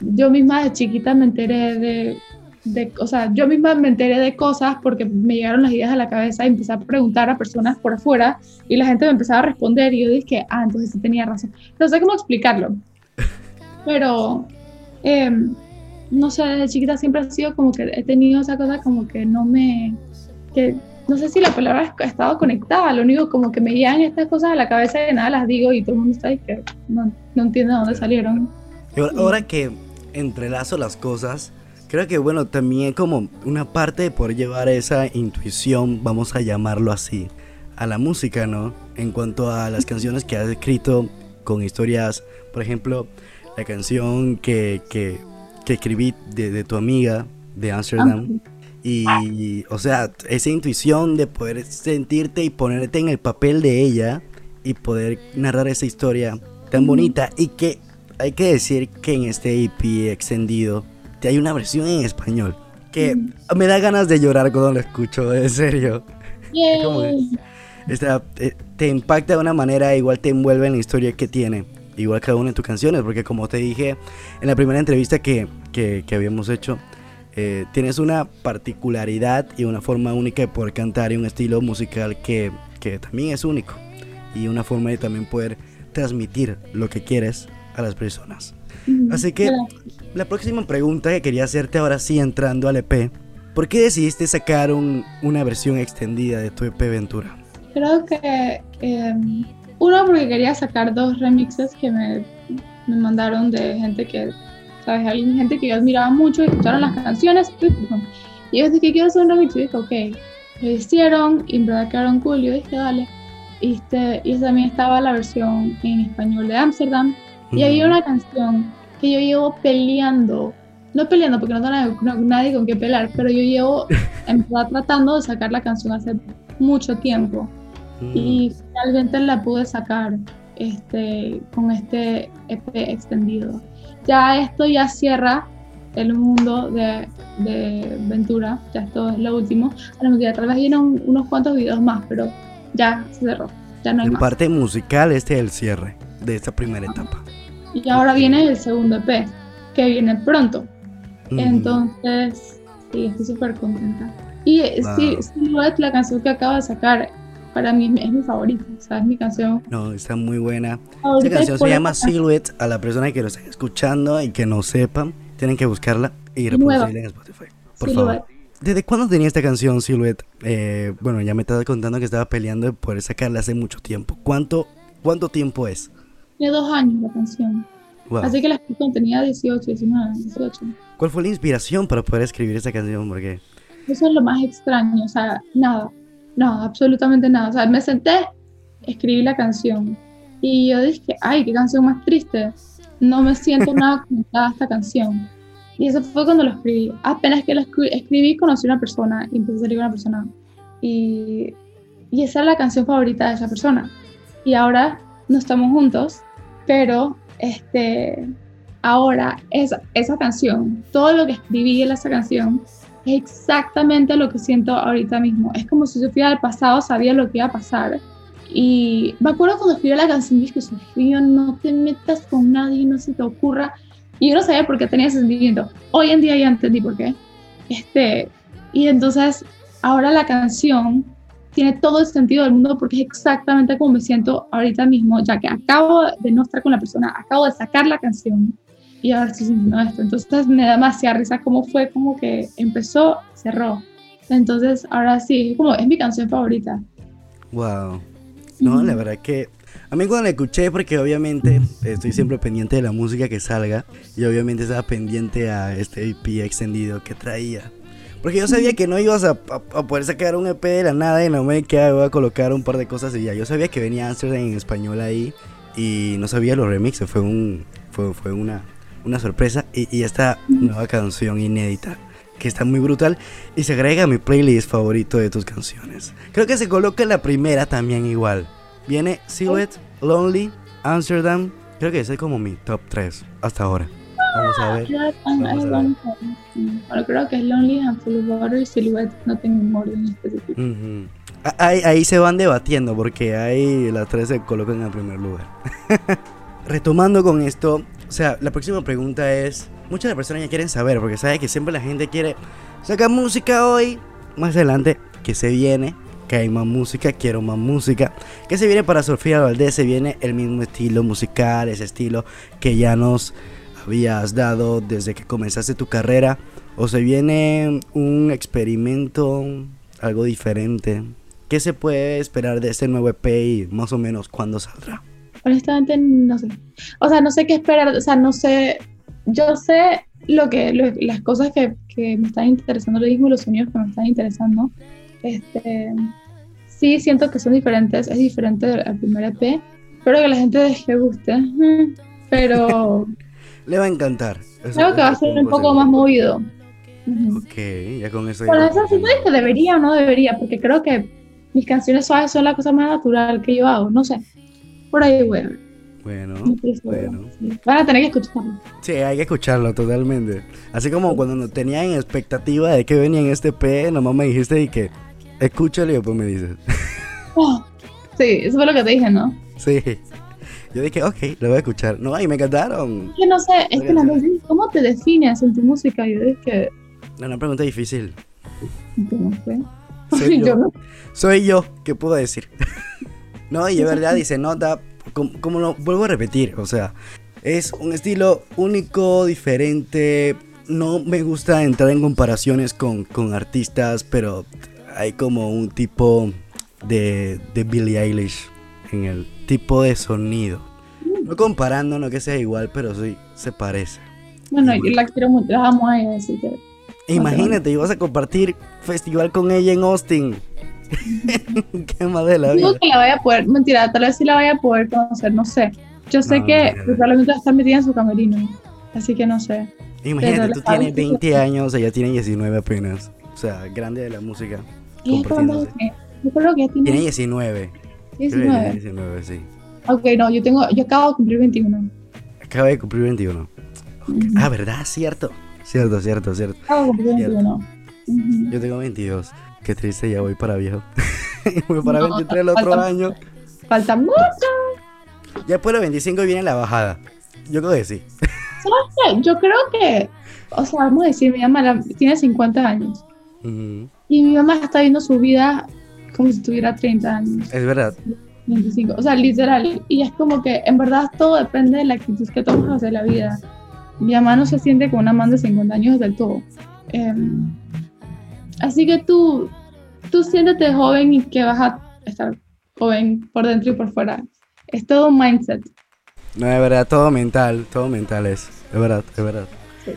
yo misma de chiquita me enteré de, de, o sea, yo misma me enteré de cosas porque me llegaron las ideas a la cabeza y empecé a preguntar a personas por afuera y la gente me empezaba a responder y yo dije, ah, entonces sí tenía razón. No sé cómo explicarlo, pero em, no sé, desde chiquita siempre ha sido como que he tenido esa cosa como que no me, que no sé si la palabra ha estado conectada, lo único como que me llegan estas cosas a la cabeza y de nada las digo y todo el mundo está ahí que no, no entiende de dónde salieron. Y ahora, que entrelazo las cosas, creo que bueno, también como una parte de poder llevar esa intuición, vamos a llamarlo así, a la música, ¿no? En cuanto a las canciones que has escrito con historias, por ejemplo, la canción que, que, que escribí de, de tu amiga de Amsterdam. Y, o sea, esa intuición de poder sentirte y ponerte en el papel de ella y poder narrar esa historia tan bonita y que hay que decir que en este EP extendido te hay una versión en español que me da ganas de llorar cuando lo escucho, en serio. Como Esta, eh, te impacta de una manera, igual te envuelve en la historia que tiene, igual cada una de tus canciones, porque como te dije en la primera entrevista que, que, que habíamos hecho, eh, tienes una particularidad y una forma única de poder cantar y un estilo musical que, que también es único. Y una forma de también poder transmitir lo que quieres a las personas. Así que la próxima pregunta que quería hacerte ahora sí entrando al EP, ¿por qué decidiste sacar un- una versión extendida de tu EP Ventura? Creo que eh, uno porque quería sacar dos remixes que me, me mandaron de gente que, ¿sabes? Alguien, gente que yo admiraba mucho y escucharon las canciones. Y yo dije, quiero hacer un remix. Y dije, ok. Lo hicieron y en verdad quedaron cool. Y yo dije, dale. Y, este, y también estaba la versión en español de Amsterdam. Y había una canción que yo llevo peleando. No peleando porque no tengo no- nadie con qué pelear, pero yo llevo en verdad tratando de sacar la canción hace mucho tiempo y finalmente la pude sacar este, con este EP extendido. Ya esto ya cierra el mundo de, de Ventura, ya esto es lo último. A lo mejor tal vez vienen un- unos cuantos videos más, pero ya se cerró, ya no hay En más. parte musical, este es el cierre de esta primera etapa. Y ahora viene el segundo EP, que viene pronto. Mm. Entonces, sí, estoy súper contenta. Y eh, sí, Wow. Silhouette, la canción que acabo de sacar, para mí es mi favorita, o sea, es mi canción No, está muy buena. Esta canción se por llama Silhouette. A la persona que lo esté escuchando y que no sepan, tienen que buscarla y reproducirla en Spotify. Por Silhouette. favor. ¿Desde cuándo tenía esta canción Silhouette? Eh, bueno, ya me estaba contando que estaba peleando poder sacarla hace mucho tiempo. ¿Cuánto, cuánto tiempo es? Tiene dos años la canción. Wow. Así que la escribí tenía 18, 19, 18. ¿Cuál fue la inspiración para poder escribir esta canción? Porque Eso es lo más extraño, o sea, nada, no, absolutamente nada. O sea, me senté, escribí la canción y yo dije, ay, qué canción más triste. No me siento nada conectada a esta canción. Y eso fue cuando lo escribí. Apenas que lo escri- escribí, conocí a una persona y empecé a salir con una persona. Y, y esa es la canción favorita de esa persona. Y ahora no estamos juntos, pero este, ahora esa, esa canción, todo lo que escribí en esa canción, es exactamente lo que siento ahorita mismo. Es como si Sofía del pasado sabía lo que iba a pasar. Y me acuerdo cuando escribí la canción, dije, Sofía, no te metas con nadie, no se te ocurra. Y yo no sabía por qué tenía ese sentimiento. Hoy en día ya entendí por qué. Este, y entonces, ahora la canción tiene todo el sentido del mundo porque es exactamente como me siento ahorita mismo, ya que acabo de no estar con la persona, acabo de sacar la canción y ahora estoy sintiendo esto. Entonces me da demasiada risa cómo fue como que empezó, cerró. Entonces ahora sí, como es mi canción favorita. Wow. No, la verdad que a mí cuando la escuché, porque obviamente estoy siempre pendiente de la música que salga y obviamente estaba pendiente a este EP extendido que traía. Porque yo sabía que no ibas a, a- a poder sacar un EP de la nada y no me quedaba voy a colocar un par de cosas y ya. Yo sabía que venía Amsterdam en español ahí y no sabía los remixes, fue un fue, fue una, una sorpresa y, y esta nueva canción inédita que está muy brutal y se agrega a mi playlist favorito de tus canciones. Creo que se coloca la primera también igual. Viene Silhouette, Lonely, Amsterdam. Creo que ese es como mi top 3 hasta ahora. Vamos a ver. Era tan- Vamos era a ver. Bueno, creo que es Lonely, and Full of Water y Silhouette, no tengo un orden específico. Ahí, ahí se van debatiendo porque ahí las tres se colocan en primer lugar. Retomando con esto, o sea, la próxima pregunta es, muchas de las personas ya quieren saber, porque sabe que siempre la gente quiere sacar música hoy, más adelante, que se viene, que hay más música, quiero más música, que se viene para Sofía Valdés, se viene el mismo estilo musical, ese estilo que ya nos habías dado desde que comenzaste tu carrera, o se viene un experimento, algo diferente. ¿Qué se puede esperar de este nuevo EP y más o menos cuándo saldrá? Honestamente, no sé. O sea, no sé qué esperar, o sea, no sé. Yo sé lo que, lo- las cosas que, que me están interesando, lo mismo los sonidos que me están interesando. Este, sí, siento que son diferentes, es diferente al primer EP. Espero que la gente le guste, pero Le va a encantar. Eso- creo que va a ser un poco más movido. Ok, ya con eso. Bueno, ya- eso sí que debería o no debería, porque creo que mis canciones suaves son la cosa más natural que yo hago, no sé. Por ahí, bueno. Bueno, no bueno. sí. Van a tener que escucharlo. Sí, hay que escucharlo totalmente. Así como cuando no tenía en expectativa de que venía en este EP, nomás me dijiste y que escúchalo y después me dices. Oh, sí, eso fue lo que te dije, ¿no? Sí. Yo dije, ok, lo voy a escuchar. No, y me encantaron. Que no sé, es que la dice, ¿cómo te defines en tu música? Yo dije, Una pregunta difícil. Yo no sé. Soy Yo yo. no- Soy yo, ¿qué puedo decir? no, y de verdad dice nota, como, como lo vuelvo a repetir, o sea, es un estilo único, diferente. No me gusta entrar en comparaciones con, con artistas, pero hay como un tipo de, de Billie Eilish en el tipo de sonido. No comparando, no que sea igual, pero sí se parece. Bueno, yo la quiero mucho, la amo a ella, así que. Imagínate, ibas a compartir festival con ella en Austin. Qué más de la vida. Digo que la vaya a poder, mentira, tal vez sí la vaya a poder conocer, no sé. Yo sé No, que probablemente va a estar metida en su camerino, así que no sé. Imagínate, tú tienes que- 20 años, ella tiene 19 apenas. O sea, grande de la música. Yo creo que ya Tiene tiene 19. Creo que 19. tiene 19, sí. Ok, no, yo tengo, yo acabo de cumplir 21. Acaba de cumplir 21. Ah, ¿verdad? Cierto. Cierto, cierto, cierto. Acabo de cumplir Cierto. 21. Ujú. Yo tengo 22. Qué triste, ya voy para viejo. voy para No, 23 el otro falta- año. Falta mucho. Ya después de los 25 viene la bajada. Yo creo que sí. ¿Sabes qué? Yo creo que, o sea, vamos a decir, mi mamá tiene 50 años y mi mamá está viendo su vida como si tuviera 30 años, Es verdad. 25, o sea, literal. Y es como que en verdad todo depende de la actitud que tomas hacia la vida. Mi mamá no se siente como una man de 50 años del todo. Em, así que tú, tú siéntete joven y que vas a estar joven por dentro y por fuera. Es todo un mindset. No, de verdad, todo mental, todo mental es. De verdad, de verdad.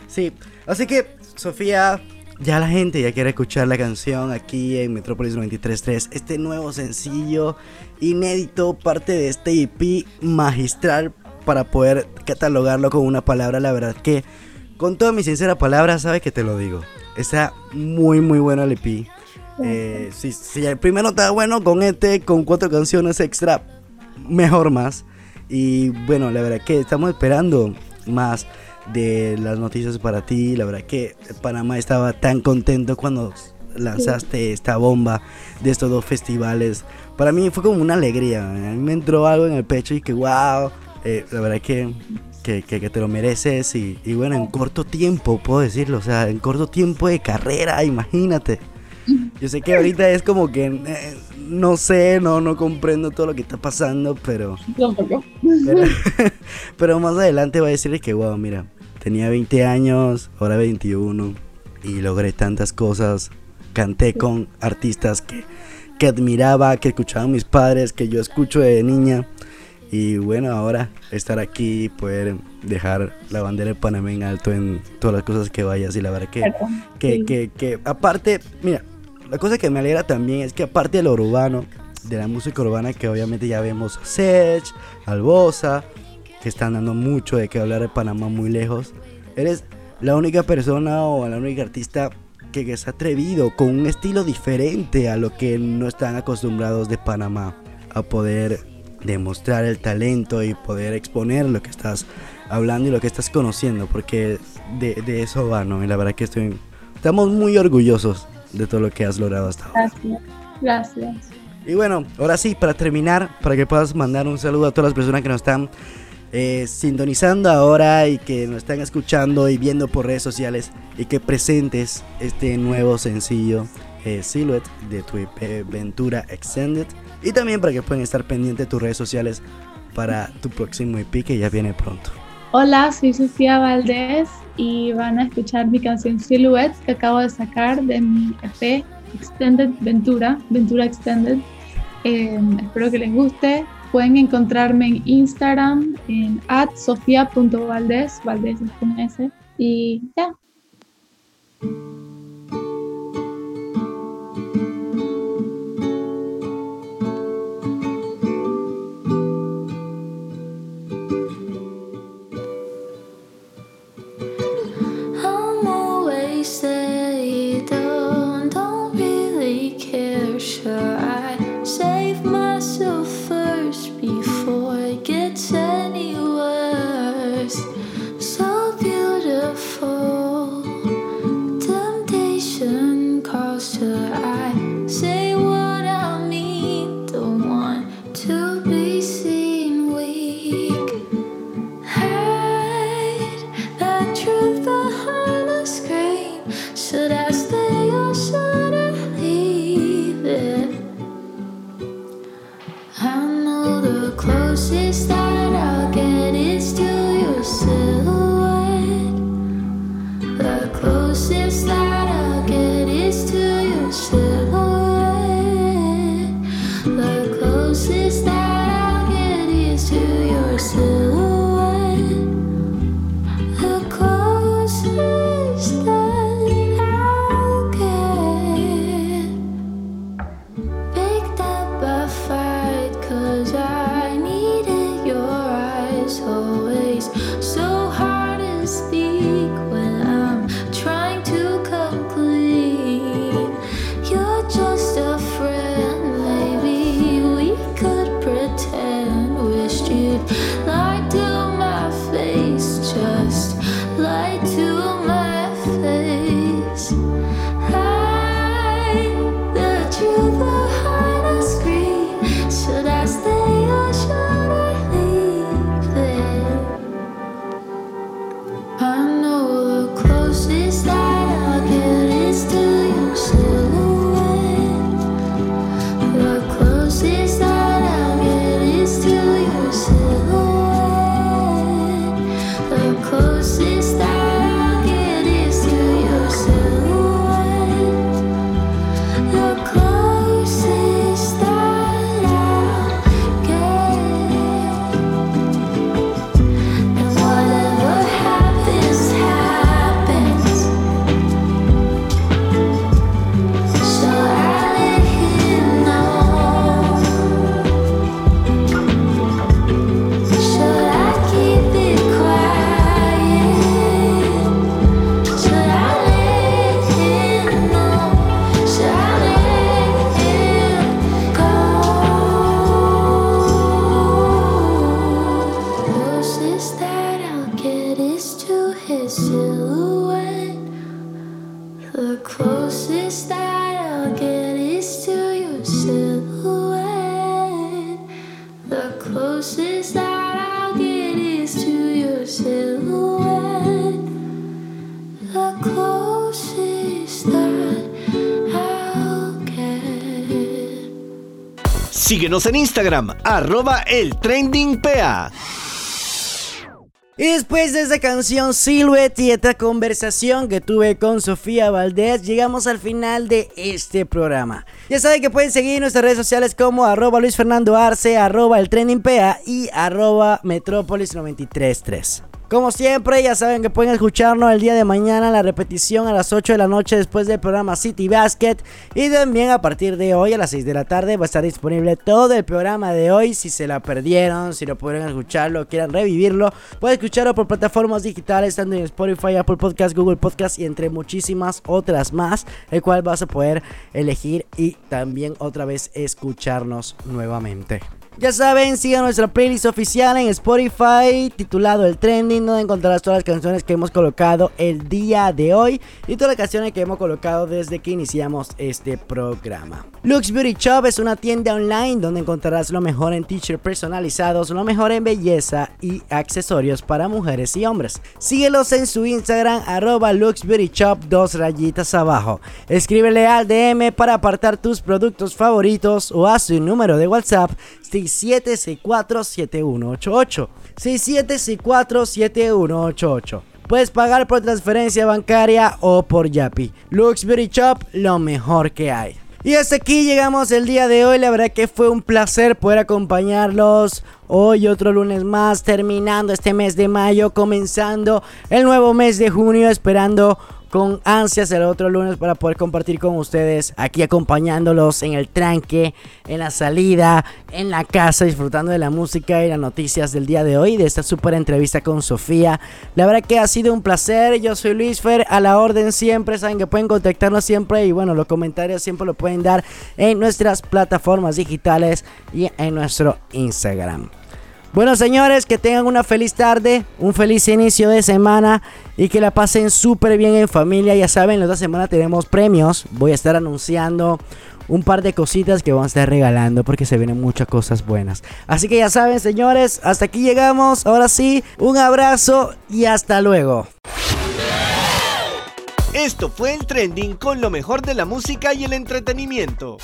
Sí, así que, Sofía, ya la gente ya quiere escuchar la canción aquí en Metrópolis 93.3. Este nuevo sencillo inédito, parte de este EP magistral para poder catalogarlo con una palabra. La verdad que, con toda mi sincera palabra, sabes que te lo digo. Está muy, muy bueno el EP. Eh, si, si el primero está bueno, con este, con cuatro canciones extra, mejor más. Y bueno, la verdad que estamos esperando más de las noticias para ti. La verdad que Panamá estaba tan contento cuando lanzaste esta bomba de estos dos festivales. Para mí fue como una alegría. A mí me entró algo en el pecho y que wow. eh, la verdad que, que, que- que te lo mereces. Y, y bueno, en corto tiempo, puedo decirlo. O sea, en corto tiempo de carrera, imagínate. Yo sé que ahorita es como que eh, no sé, no, no comprendo todo lo que está pasando, pero, Tampoco. pero, pero más adelante va a decirle que, wow, mira, tenía 20 años, ahora 21 y logré tantas cosas. Canté con artistas que, que admiraba, que escuchaban mis padres, que yo escucho de niña. Y bueno, ahora estar aquí poder dejar la bandera de Panamá en alto en todas las cosas que vayas. Y la verdad que, que, Sí. que, que aparte, mira, la cosa que me alegra también es que aparte de lo urbano, de la música urbana, que obviamente ya vemos a Sech, Albosa, que están dando mucho de que hablar de Panamá muy lejos, eres la única persona o la única artista que, que se ha atrevido con un estilo diferente a lo que no están acostumbrados de Panamá a poder demostrar el talento y poder exponer lo que estás hablando y lo que estás conociendo, porque de, de eso va, ¿no? Y la verdad que estoy, estamos muy orgullosos de todo lo que has logrado hasta ahora. Gracias. Gracias. Y bueno, ahora sí, para terminar, para que puedas mandar un saludo a todas las personas que nos están eh, sintonizando ahora y que nos están escuchando y viendo por redes sociales y que presentes este nuevo sencillo eh, Silhouette de tu EP Ventura Extended y también para que puedan estar pendientes de tus redes sociales para tu próximo EP que ya viene pronto. Hola, soy Sofía Valdés y van a escuchar mi canción Silhouette que acabo de sacar de mi EP Extended Ventura, Ventura Extended. Eh, espero que les guste. Pueden encontrarme en Instagram en sofia.valdés, Valdés es. Y ya. Síguenos en Instagram, arroba el. Y después de esta canción Silhouette y esta conversación que tuve con Sofía Valdés, llegamos al final de este programa. Ya saben que pueden seguir nuestras redes sociales como arroba Luis Fernando Arce, arroba el trending PA y arroba Metrópolis 933. Como siempre, ya saben que pueden escucharnos el día de mañana la repetición a las 8 de la noche después del programa City Basket. Y también a partir de hoy a las 6 de la tarde va a estar disponible todo el programa de hoy. Si se la perdieron, si no pudieron escucharlo, quieran revivirlo, pueden escucharlo por plataformas digitales, tanto en Spotify, Apple Podcast, Google Podcast y entre muchísimas otras más, el cual vas a poder elegir y también otra vez escucharnos nuevamente. Ya saben, sigan nuestra playlist oficial en Spotify titulado El Trending, donde encontrarás todas las canciones que hemos colocado el día de hoy y todas las canciones que hemos colocado desde que iniciamos este programa. Lux Beauty Shop es una tienda online donde encontrarás lo mejor en t-shirts personalizados, lo mejor en belleza y accesorios para mujeres y hombres. Síguelos en su Instagram, arroba Lux Beauty Shop, dos rayitas abajo. Escríbele al DM para apartar tus productos favoritos o a su número de WhatsApp 6764-7188. 6764-7188. Puedes pagar por transferencia bancaria o por Yapi. Lux Beauty Shop, lo mejor que hay. Y hasta aquí llegamos el día de hoy. La verdad que fue un placer poder acompañarlos hoy otro lunes más, terminando este mes de mayo, comenzando el nuevo mes de junio, esperando con ansias el otro lunes para poder compartir con ustedes aquí acompañándolos en el tranque, en la salida, en la casa, disfrutando de la música y las noticias del día de hoy, de esta super entrevista con Sofía. La verdad que ha sido un placer, yo soy Luis Fer, a la orden siempre, saben que pueden contactarnos siempre y bueno, los comentarios siempre lo pueden dar en nuestras plataformas digitales y en nuestro Instagram. Bueno, señores, que tengan una feliz tarde, un feliz inicio de semana y que la pasen súper bien en familia. Ya saben, la otra semana tenemos premios. Voy a estar anunciando un par de cositas que vamos a estar regalando porque se vienen muchas cosas buenas. Así que ya saben, señores, hasta aquí llegamos. Ahora sí, un abrazo y hasta luego. Esto fue el trending con lo mejor de la música y el entretenimiento.